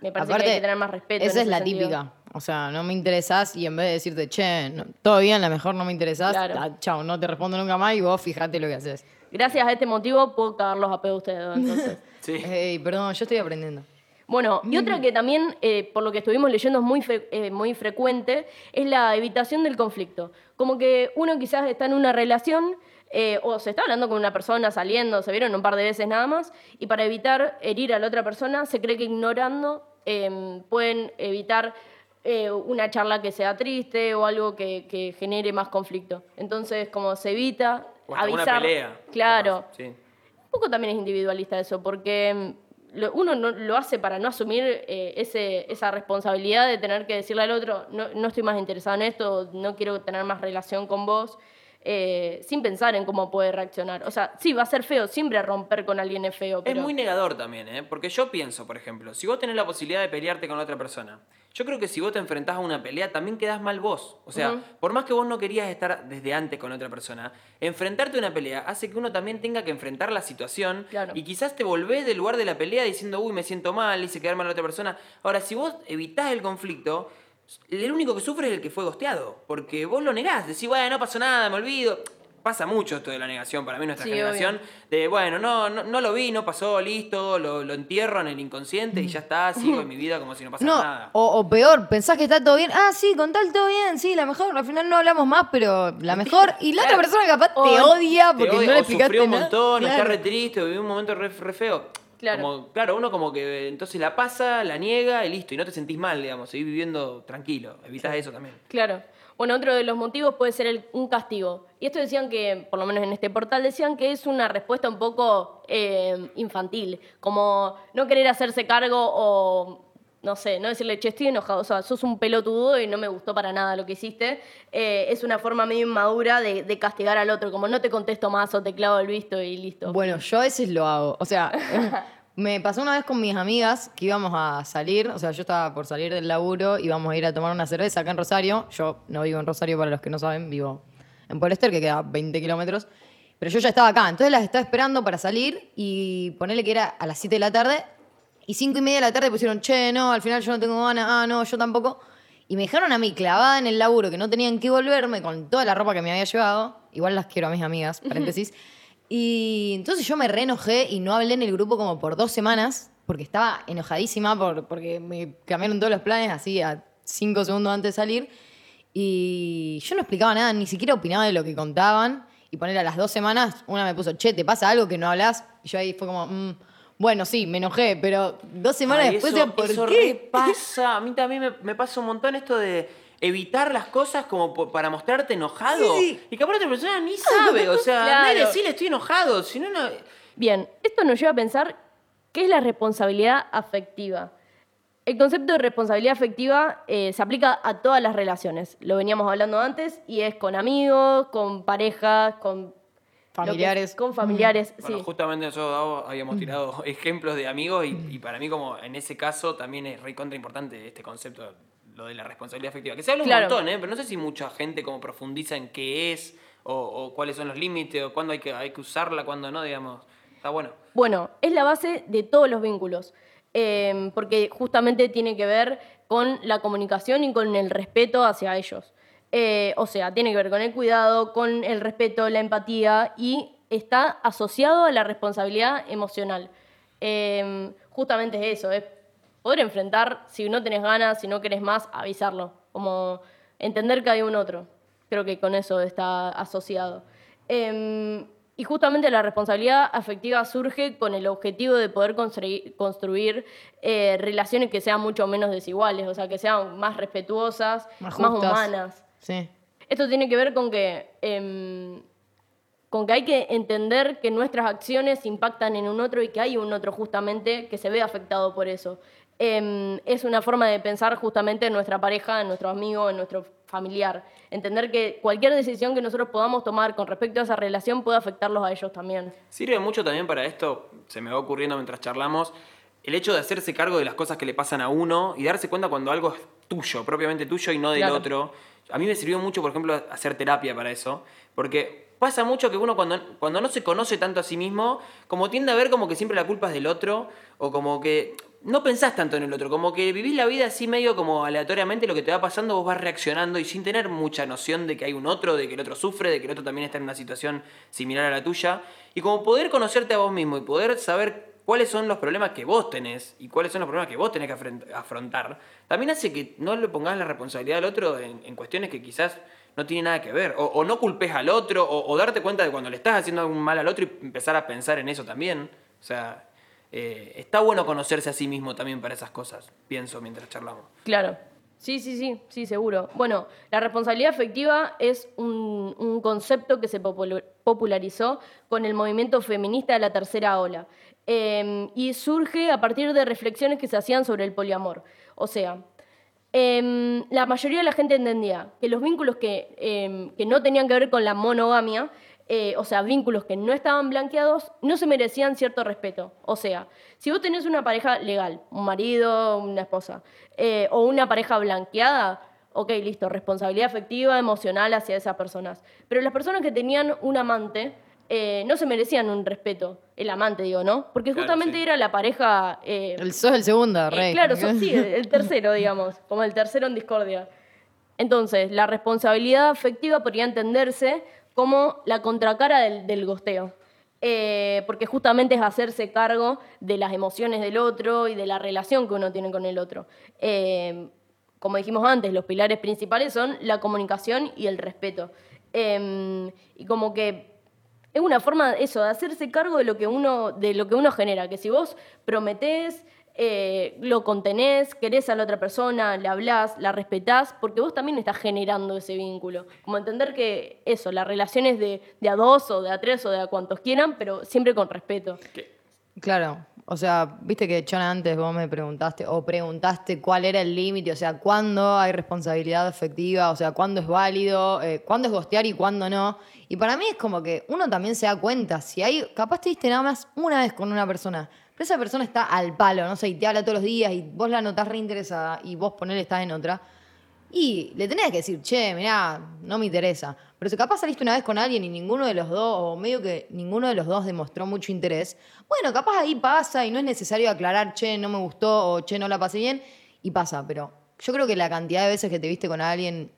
me parece que hay que tener más respeto. en Esa es ese la sentido. típica. O sea, no me interesás y en vez de decirte, che, no- todo bien, a lo mejor no me interesás, Claro. ah, chao, no te respondo nunca más y vos fijate lo que haces. Gracias a este motivo puedo cagarlos a pedo a ustedes dos, entonces. *laughs* Sí. Ey, perdón, yo estoy aprendiendo. Bueno, y otra que también, eh, por lo que estuvimos leyendo, es muy, fre- eh, muy frecuente, es la evitación del conflicto. Como que uno quizás está en una relación eh, o se está hablando con una persona, saliendo, se vieron un par de veces nada más, y para evitar herir a la otra persona, se cree que ignorando eh, pueden evitar eh, una charla que sea triste o algo que, que genere más conflicto. Entonces, como se evita O hasta una avisar. pelea. Claro. Sí. Un poco también es individualista eso, porque mm, uno no, lo hace para no asumir eh, ese, esa responsabilidad de tener que decirle al otro, no, no estoy más interesado en esto, no quiero tener más relación con vos, eh, sin pensar en cómo puede reaccionar. O sea, sí, va a ser feo, siempre romper con alguien es feo, Es muy negador también, ¿eh? Porque yo pienso, por ejemplo, si vos tenés la posibilidad de pelearte con otra persona, yo creo que si vos te enfrentás a una pelea, también quedás mal vos. O sea, por más que vos no querías estar desde antes con otra persona, enfrentarte a una pelea hace que uno también tenga que enfrentar la situación Claro. y quizás te volvés del lugar de la pelea diciendo, uy, me siento mal, hice quedar mal a la otra persona. Ahora, si vos evitás el conflicto, el único que sufre es el que fue gosteado, porque vos lo negás, decís, bueno, no pasó nada, me olvido. Pasa mucho esto de la negación para mí, nuestra Sí, generación, de bueno, no, no, no lo vi, no pasó, listo, lo, lo entierro en el inconsciente y ya está, sigo en mi vida como si no pasara No, nada. o, o peor, pensás que está todo bien. Ah, sí, con tal todo bien, sí, la mejor. Al final no hablamos más, pero la mejor. Y la otra Claro. persona capaz O- te odia Te porque odia, no le explicaste sufrió un nada. montón, o está Claro. re triste, vivió un momento re, re feo. Claro. Como, claro, uno como que entonces la pasa, la niega y listo, y no te sentís mal, digamos, seguís viviendo tranquilo, evitas eso también. Claro. Bueno, otro de los motivos puede ser el- un castigo. Y esto decían que, por lo menos en este portal, decían que es una respuesta un poco eh, infantil, como no querer hacerse cargo o, no sé, no decirle, che, estoy enojado, o sea, sos un pelotudo y no me gustó para nada lo que hiciste. Eh, es una forma medio inmadura de, de castigar al otro, como no te contesto más o te clavo el visto y listo. Bueno, yo a veces lo hago. O sea, *laughs* me pasó una vez con mis amigas que íbamos a salir. O sea, yo estaba por salir del laburo, íbamos a ir a tomar una cerveza acá en Rosario. Yo no vivo en Rosario, para los que no saben, vivo en Polester, que queda 20 kilómetros. Pero yo ya estaba acá. Entonces las estaba esperando para salir y ponerle que era a las 7 de la tarde. Y 5 y media de la tarde pusieron, che, no, al final yo no tengo ganas. Ah, no, yo tampoco. Y me dejaron a mí clavada en el laburo que no tenían que volverme con toda la ropa que me había llevado. Igual las quiero a mis amigas, paréntesis. *laughs* Y entonces yo me reenojé y no hablé en el grupo como por dos semanas, porque estaba enojadísima por, porque me cambiaron todos los planes así a cinco segundos antes de salir. Y yo no explicaba nada, ni siquiera opinaba de lo que contaban. Y poner a las dos semanas, una me puso, che, ¿te pasa algo que no hablas? Y yo ahí fue como, "Mm, bueno, sí, me enojé, pero dos semanas Ay, después, eso, ¿por eso qué? repasa. A mí también me, me pasa un montón esto de evitar las cosas como po- para mostrarte enojado. Sí. Y que aparte la persona ni sabe. O sea, *laughs* Claro. nadie decirle estoy enojado. Si no, no. Bien, esto nos lleva a pensar qué es la responsabilidad afectiva. El concepto de responsabilidad afectiva eh, se aplica a todas las relaciones. Lo veníamos hablando antes y es con amigos, con parejas, con Familiares. con familiares, Bueno, sí. justamente nosotros habíamos tirado *laughs* ejemplos de amigos y, y para mí como en ese caso también es re contra importante este concepto, lo de la responsabilidad afectiva. Que se habla Claro. un montón, ¿eh? pero no sé si mucha gente como profundiza en qué es o, o cuáles son los límites, o cuándo hay que, hay que usarla, cuándo no, digamos. Está bueno. Bueno, es la base de todos los vínculos, eh, porque justamente tiene que ver con la comunicación y con el respeto hacia ellos. Eh, o sea, tiene que ver con el cuidado, con el respeto, la empatía y está asociado a la responsabilidad emocional. Eh, justamente es eso, es poder enfrentar, si no tenés ganas, si no querés más, avisarlo, como entender que hay un otro. Creo que con eso está asociado. Eh, y justamente la responsabilidad afectiva surge con el objetivo de poder construir, construir, eh, relaciones que sean mucho menos desiguales, o sea, que sean más respetuosas, Más humanas. Sí. Esto tiene que ver con que, em, con que hay que entender que nuestras acciones impactan en un otro y que hay un otro justamente que se ve afectado por eso. Em, es una forma de pensar justamente en nuestra pareja, en nuestro amigo, en nuestro familiar. Entender que cualquier decisión que nosotros podamos tomar con respecto a esa relación puede afectarlos a ellos también. Sirve mucho también para esto, se me va ocurriendo mientras charlamos, el hecho de hacerse cargo de las cosas que le pasan a uno y darse cuenta cuando algo es tuyo, propiamente tuyo y no del Claro. otro. A mí me sirvió mucho, por ejemplo, hacer terapia para eso, porque pasa mucho que uno cuando, cuando no se conoce tanto a sí mismo, como tiende a ver como que siempre la culpa es del otro, o como que no pensás tanto en el otro, como que vivís la vida así medio como aleatoriamente, lo que te va pasando vos vas reaccionando y sin tener mucha noción de que hay un otro, de que el otro sufre, de que el otro también está en una situación similar a la tuya, y como poder conocerte a vos mismo y poder saber cuáles son los problemas que vos tenés y cuáles son los problemas que vos tenés que afrontar, también hace que no le pongas la responsabilidad al otro en, cuestiones que quizás no tienen nada que ver, o, o no culpes al otro, o, o darte cuenta de cuando le estás haciendo algún mal al otro y empezar a pensar en eso también. O sea, eh, está bueno conocerse a sí mismo también para esas cosas, pienso mientras charlamos. Claro. Sí, sí, sí, sí, seguro. Bueno, la responsabilidad afectiva es un, concepto que se popularizó con el movimiento feminista de la tercera ola. Eh, y surge a partir de reflexiones que se hacían sobre el poliamor. O sea, em, la mayoría de la gente entendía que los vínculos que, em, que no tenían que ver con la monogamia, eh, o sea, vínculos que no estaban blanqueados, no se merecían cierto respeto. O sea, si vos tenés una pareja legal, un marido, una esposa, eh, o una pareja blanqueada, ok, listo, responsabilidad afectiva, emocional hacia esas personas. Pero las personas que tenían un amante eh, no se merecían un respeto. El amante, digo, ¿no? Porque Claro, justamente sí. era la pareja... eh, El sos el segundo, eh, rey. claro, sos- sí, el el tercero, *laughs* digamos, como el tercero en discordia. Entonces, la responsabilidad afectiva podría entenderse como la contracara del, del gosteo. Eh, porque justamente es hacerse cargo de las emociones del otro y de la relación que uno tiene con el otro. Eh, como dijimos antes, los pilares principales son la comunicación y el respeto. Eh, y como que es una forma eso de hacerse cargo de lo que uno de lo que uno genera que si vos prometés eh, lo contenés querés a la otra persona le hablás la respetás porque vos también estás generando ese vínculo. Como entender que eso la relación es de, de a dos o de a tres o de a cuantos quieran pero siempre con respeto. Claro, o sea, viste que Chona antes vos me preguntaste o preguntaste cuál era el límite, o sea, cuándo hay responsabilidad afectiva, o sea, cuándo es válido, eh, cuándo es gostear y cuándo no. Y para mí es como que uno también se da cuenta, si hay, capaz te diste nada más una vez con una persona, esa persona está al palo, no sé, y te habla todos los días y vos la notás reinteresada y vos ponele estás en otra. Y le tenés que decir, che, mirá, no me interesa. Pero si capaz saliste una vez con alguien y ninguno de los dos, o medio que ninguno de los dos demostró mucho interés, bueno, capaz ahí pasa y no es necesario aclarar, che, no me gustó o che, no la pasé bien, y pasa. Pero yo creo que la cantidad de veces que te viste con alguien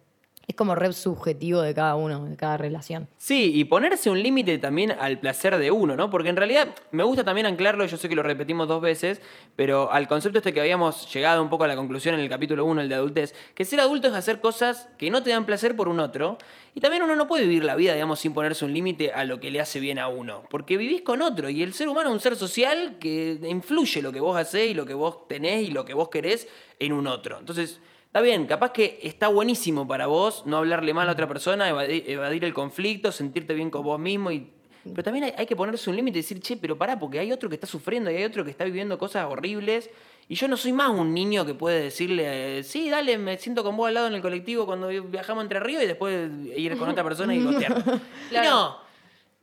es como re subjetivo de cada uno, de cada relación. Sí, y ponerse un límite también al placer de uno, ¿no? Porque en realidad me gusta también anclarlo, yo sé que lo repetimos dos veces, pero al concepto este que habíamos llegado un poco a la conclusión en el capítulo 1, el de adultez, que ser adulto es hacer cosas que no te dan placer por un otro, y también uno no puede vivir la vida, digamos, sin ponerse un límite a lo que le hace bien a uno, porque vivís con otro, y el ser humano es un ser social que influye lo que vos hacés y lo que vos tenés y lo que vos querés en un otro. Entonces... Está bien, capaz que está buenísimo para vos no hablarle mal a otra persona, evadir, evadir el conflicto, sentirte bien con vos mismo. Y... Pero también hay, hay que ponerse un límite y decir, che, pero pará, porque hay otro que está sufriendo y hay otro que está viviendo cosas horribles. Y yo no soy más un niño que puede decirle, sí, dale, me siento con vos al lado en el colectivo cuando viajamos entre ríos y después ir con otra persona y *laughs* gostear. Claro. No.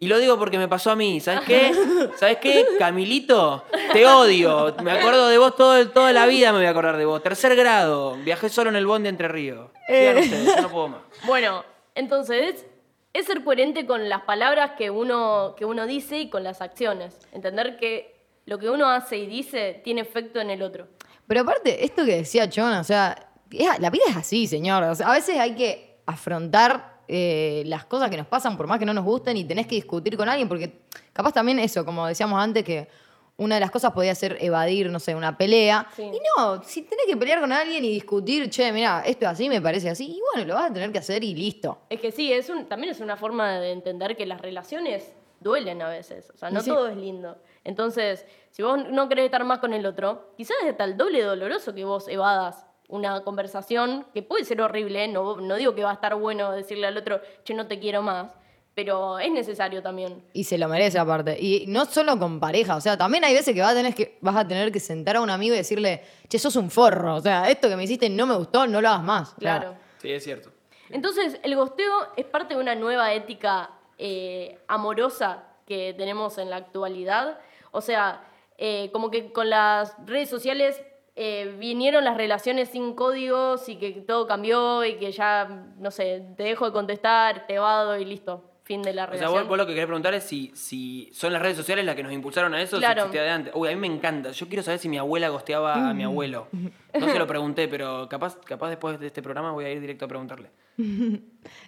Y lo digo porque me pasó a mí. ¿Sabes qué? ¿Sabes qué? Camilito, te odio. Me acuerdo de vos todo, toda la vida, me voy a acordar de vos. Tercer grado. Viajé solo en el bondi entre ríos. Sigan ustedes, yo no puedo más. Bueno, entonces, es ser coherente con las palabras que uno, que uno dice y con las acciones. Entender que lo que uno hace y dice tiene efecto en el otro. Pero aparte, esto que decía Chon, o sea, la vida es así, señor. O sea, a veces hay que afrontar eh, las cosas que nos pasan, por más que no nos gusten, y tenés que discutir con alguien, porque capaz también eso, como decíamos antes, que una de las cosas podía ser evadir, no sé, una pelea. Sí. Y no, si tenés que pelear con alguien y discutir, che, mira, esto es así, me parece así, y bueno, lo vas a tener que hacer y listo. Es que sí, es un, también es una forma de entender que las relaciones duelen a veces. O sea, no Sí. todo es lindo. Entonces, si vos no querés estar más con el otro, quizás es tal doble doloroso que vos evadas una conversación que puede ser horrible. No, no digo que va a estar bueno decirle al otro, che, no te quiero más. Pero es necesario también. Y se lo merece aparte. Y no solo con pareja, o sea, también hay veces que vas a tener que, vas a tener que sentar a un amigo y decirle, che, sos un forro. O sea, esto que me hiciste no me gustó, no lo hagas más. Claro. Sí, es cierto. Entonces, el gosteo es parte de una nueva ética eh, amorosa que tenemos en la actualidad. O sea, eh, como que con las redes sociales eh, vinieron las relaciones sin códigos y que todo cambió y que ya, no sé, te dejo de contestar, te vado y listo. Fin de la O sea, relación. vos, vos lo que querés preguntar es si, si son las redes sociales las que nos impulsaron a eso, Claro. si existía de antes. Uy, a mí me encanta. Yo quiero saber si mi abuela gosteaba a mi abuelo. No se lo pregunté, pero capaz, capaz después de este programa voy a ir directo a preguntarle. *laughs*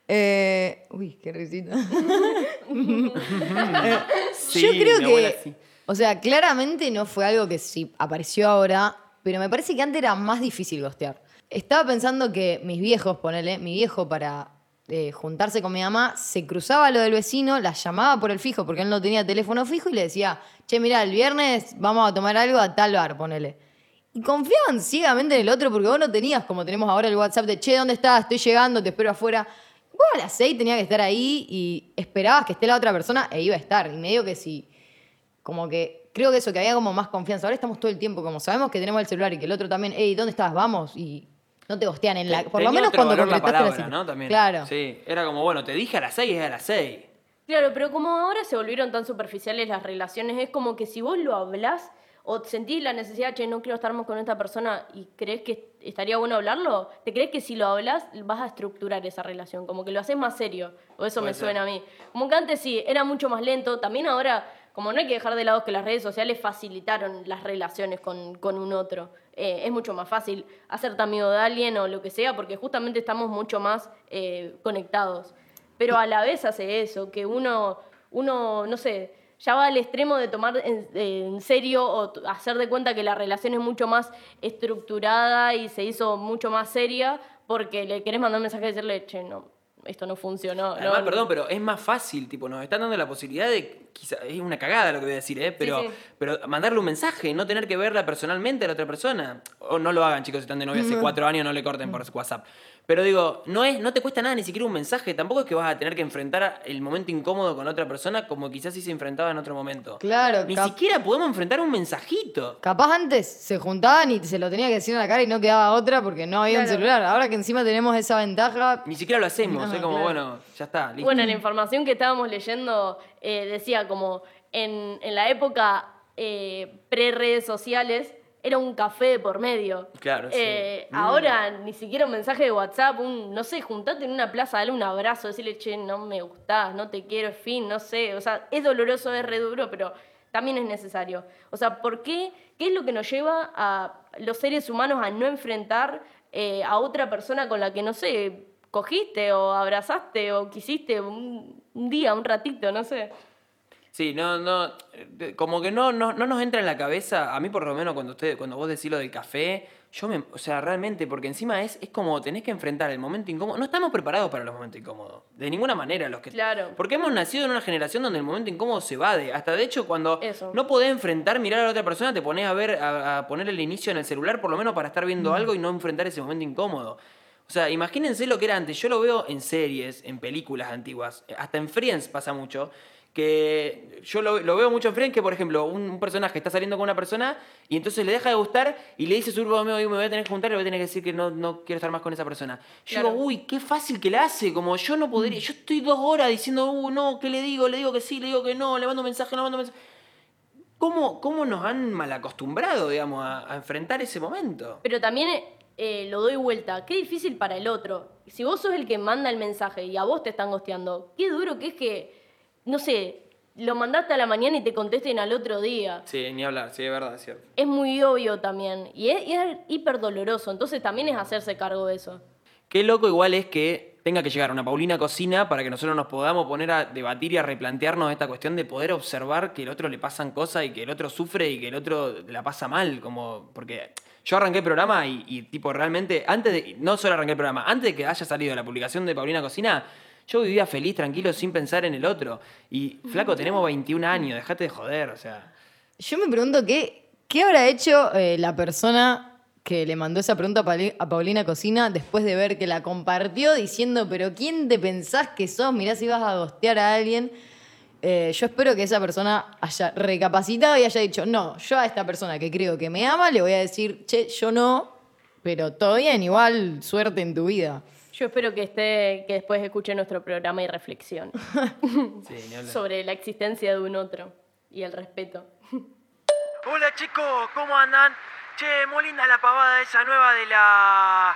Eh, uy, qué risita. *laughs* Sí, Yo creo mi abuela que, sí. o sea, claramente no fue algo que sí apareció ahora, pero me parece que antes era más difícil gostear. Estaba pensando que mis viejos, ponele, mi viejo para eh, juntarse con mi mamá, se cruzaba lo del vecino, la llamaba por el fijo, porque él no tenía teléfono fijo, y le decía, che, mira, el viernes vamos a tomar algo a tal bar, ponele. Y confiaban ciegamente en el otro porque vos no tenías como tenemos ahora el WhatsApp de, che, ¿dónde estás? Estoy llegando, te espero afuera. Vos a las seis tenías que estar ahí y esperabas que esté la otra persona e iba a estar. Y medio que sí, como que creo que eso, que había como más confianza. Ahora estamos todo el tiempo, como sabemos que tenemos el celular y que el otro también, hey, ¿dónde estás? Vamos. Y no te gostean en la... Por lo menos otro cuando valor la completaste la palabra, cita. ¿no? También. Claro. Sí, era como, bueno, te dije a las 6 es a las 6. Claro, pero como ahora se volvieron tan superficiales las relaciones, es como que si vos lo hablás o sentís la necesidad, che, no quiero estar más con esta persona y crees que estaría bueno hablarlo, ¿te crees que si lo hablas vas a estructurar esa relación? Como que lo haces más serio, o eso Puede me ser. suena a mí. Como que antes sí, era mucho más lento, también ahora, como no hay que dejar de lado que las redes sociales facilitaron las relaciones con, con un otro. Eh, es mucho más fácil hacerte amigo de alguien o lo que sea, porque justamente estamos mucho más eh, conectados. Pero a la vez hace eso, que uno, uno, no sé, ya va al extremo de tomar en, en serio o hacer de cuenta que la relación es mucho más estructurada y se hizo mucho más seria porque le querés mandar un mensaje y decirle, che, no, esto no funcionó. Además, no, perdón, pero es más fácil, tipo, nos están dando la posibilidad de, quizá, es una cagada lo que voy a decir, ¿eh? Pero, sí. pero mandarle un mensaje, no tener que verla personalmente a la otra persona. O no lo hagan, chicos, si están de novia hace cuatro años, no le corten por WhatsApp. Pero digo, no, es, no te cuesta nada ni siquiera un mensaje, tampoco es que vas a tener que enfrentar el momento incómodo con otra persona como quizás sí se enfrentaba en otro momento. Claro, Ni cap- siquiera podemos enfrentar un mensajito. Capaz antes se juntaban y se lo tenía que decir en la cara y no quedaba otra porque no había un celular. Ahora que encima tenemos esa ventaja, Ni siquiera lo hacemos, No, es como, claro. bueno, ya está, listo. Bueno, la información que estábamos leyendo eh, decía como en, en la época eh, pre-redes sociales era un café de por medio. Claro, sí. Eh, Mm. Ahora ni siquiera un mensaje de WhatsApp, un, no sé, juntate en una plaza, dale un abrazo, decirle, che, no me gustás, no te quiero, en fin, no sé. O sea, es doloroso, es re duro, pero también es necesario. O sea, ¿por qué? ¿Qué es lo que nos lleva a los seres humanos a no enfrentar eh, a otra persona con la que, no sé, cogiste o abrazaste o quisiste un, un día, un ratito, no sé? Sí, no, no, eh, como que no, no, no nos entra en la cabeza, a mí por lo menos cuando usted, cuando vos decís lo del café, yo me, o sea, realmente, porque encima es, es como tenés que enfrentar el momento incómodo. No estamos preparados para los momentos incómodos, de ninguna manera los que. Claro. Porque hemos nacido en una generación donde el momento incómodo se evade. Hasta de hecho, cuando Eso. no podés enfrentar, mirar a la otra persona, te pones a ver, a, a poner el inicio en el celular, por lo menos para estar viendo algo y no enfrentar ese momento incómodo. O sea, imagínense lo que era antes. Yo lo veo en series, en películas antiguas. Hasta en Friends pasa mucho. Que yo lo, lo veo mucho en Friends, que por ejemplo, un, un personaje está saliendo con una persona y entonces le deja de gustar y le dice a su grupo "Oye, me voy a tener que juntar y le voy a tener que decir que no, no quiero estar más con esa persona. Yo Claro. digo, uy, qué fácil que la hace. Como yo no podría. Yo estoy dos horas diciendo, uh, no, ¿qué le digo? Le digo que sí, le digo que no, le mando mensaje, no mando mensaje. ¿Cómo, cómo nos han malacostumbrado, digamos, a, a enfrentar ese momento? Pero también eh, lo doy vuelta. Qué difícil para el otro. Si vos sos el que manda el mensaje y a vos te están gosteando, qué duro que es que, no sé, lo mandaste a la mañana y te contesten al otro día. Sí, ni hablar, sí, es verdad, es cierto. Es muy obvio también. Y es, y es hiper doloroso. Entonces también es hacerse cargo de eso. Qué loco igual es que tenga que llegar una Paulina Cocina para que nosotros nos podamos poner a debatir y a replantearnos esta cuestión de poder observar que el otro le pasan cosas y que el otro sufre y que el otro la pasa mal, como porque yo arranqué el programa y, y, tipo realmente antes de no solo arranqué el programa, antes de que haya salido la publicación de Paulina Cocina, yo vivía feliz, tranquilo, sin pensar en el otro. Y flaco, tenemos 21 años, dejate de joder, o sea. Yo me pregunto qué, qué habrá hecho eh, la persona que le mandó esa pregunta a Pauli- a Paulina Cocina después de ver que la compartió diciendo, pero ¿quién te pensás que sos? Mirá si vas a gostear a alguien. Eh, yo espero que esa persona haya recapacitado y haya dicho, no, yo a esta persona que creo que me ama le voy a decir, che, yo no, pero todo bien, igual suerte en tu vida. Yo espero que esté, que después escuche nuestro programa y reflexione *laughs* Sí, ni hablar. sobre la existencia de un otro y el respeto. Hola chicos, ¿cómo andan? Che, muy linda la pavada esa nueva de la.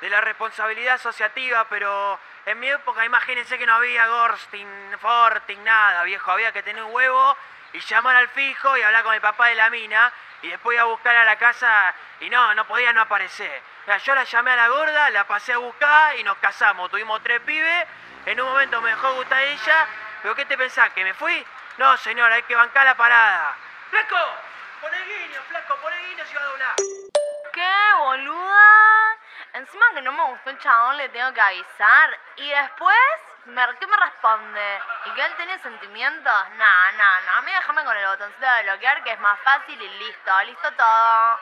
de la responsabilidad asociativa, pero en mi época imagínense que no había Gorsting, Forting, nada, viejo. Había que tener un huevo y llamar al fijo y hablar con el papá de la mina y después ir a buscar a la casa y no, no podía no aparecer. Yo la llamé a la gorda, la pasé a buscar y nos casamos. Tuvimos tres pibes, en un momento me dejó gustar ella, pero ¿qué te pensás? ¿Que me fui? No, señor, hay que bancar la parada. ¡Flaco! Pon el guiño, flaco, pon el guiño se va a doblar. ¿Qué, boluda? Encima que no me gustó el chabón, le tengo que avisar. Y después, ¿qué me responde? ¿Y que él tiene sentimientos? No, no, no. A mí déjame con el botoncito de bloquear, que es más fácil y listo. Listo todo.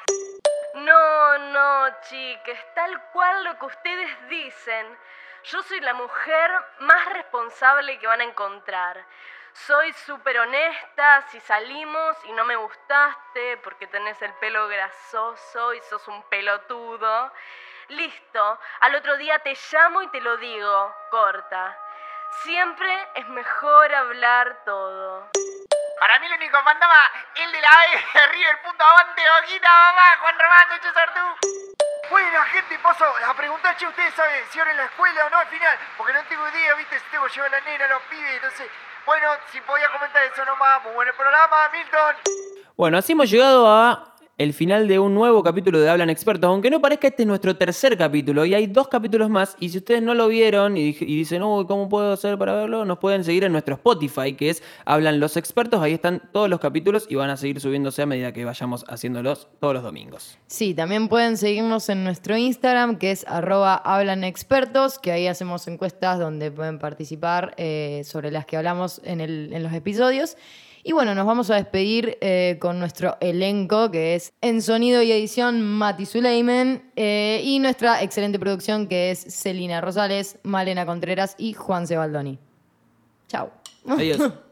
No, no, chiques, tal cual lo que ustedes dicen. Yo soy la mujer más responsable que van a encontrar. Soy súper honesta, si salimos y no me gustaste porque tenés el pelo grasoso y sos un pelotudo. Listo, al otro día te llamo y te lo digo, corta. Siempre es mejor hablar todo. Para mí el único fantasma, el de la B de River, punto avante, hojita, mamá, Juan Román, Nucho Sartú. Bueno, gente, paso a preguntar, che, ¿ustedes saben si ahora en la escuela o no al final? Porque no tengo idea, viste, si tengo que llevar a la nena, a los pibes, entonces... Bueno, si podía comentar eso nomás, muy buen programa, Milton. Bueno, así hemos llegado a el final de un nuevo capítulo de Hablan Expertos, aunque no parezca este es nuestro tercer capítulo y hay dos capítulos más y si ustedes no lo vieron y, y dicen, uy, ¿cómo puedo hacer para verlo? Nos pueden seguir en nuestro Spotify, que es Hablan los Expertos, ahí están todos los capítulos y van a seguir subiéndose a medida que vayamos haciéndolos todos los domingos. Sí, también pueden seguirnos en nuestro Instagram, que es arroba hablan expertos, que ahí hacemos encuestas donde pueden participar eh, sobre las que hablamos en, el- en los episodios. Y bueno, nos vamos a despedir eh, con nuestro elenco, que es en sonido y edición Mati Suleiman, eh, y nuestra excelente producción, que es Celina Rosales, Malena Contreras y Juan Sebaldoni. Chao. Adiós. *laughs*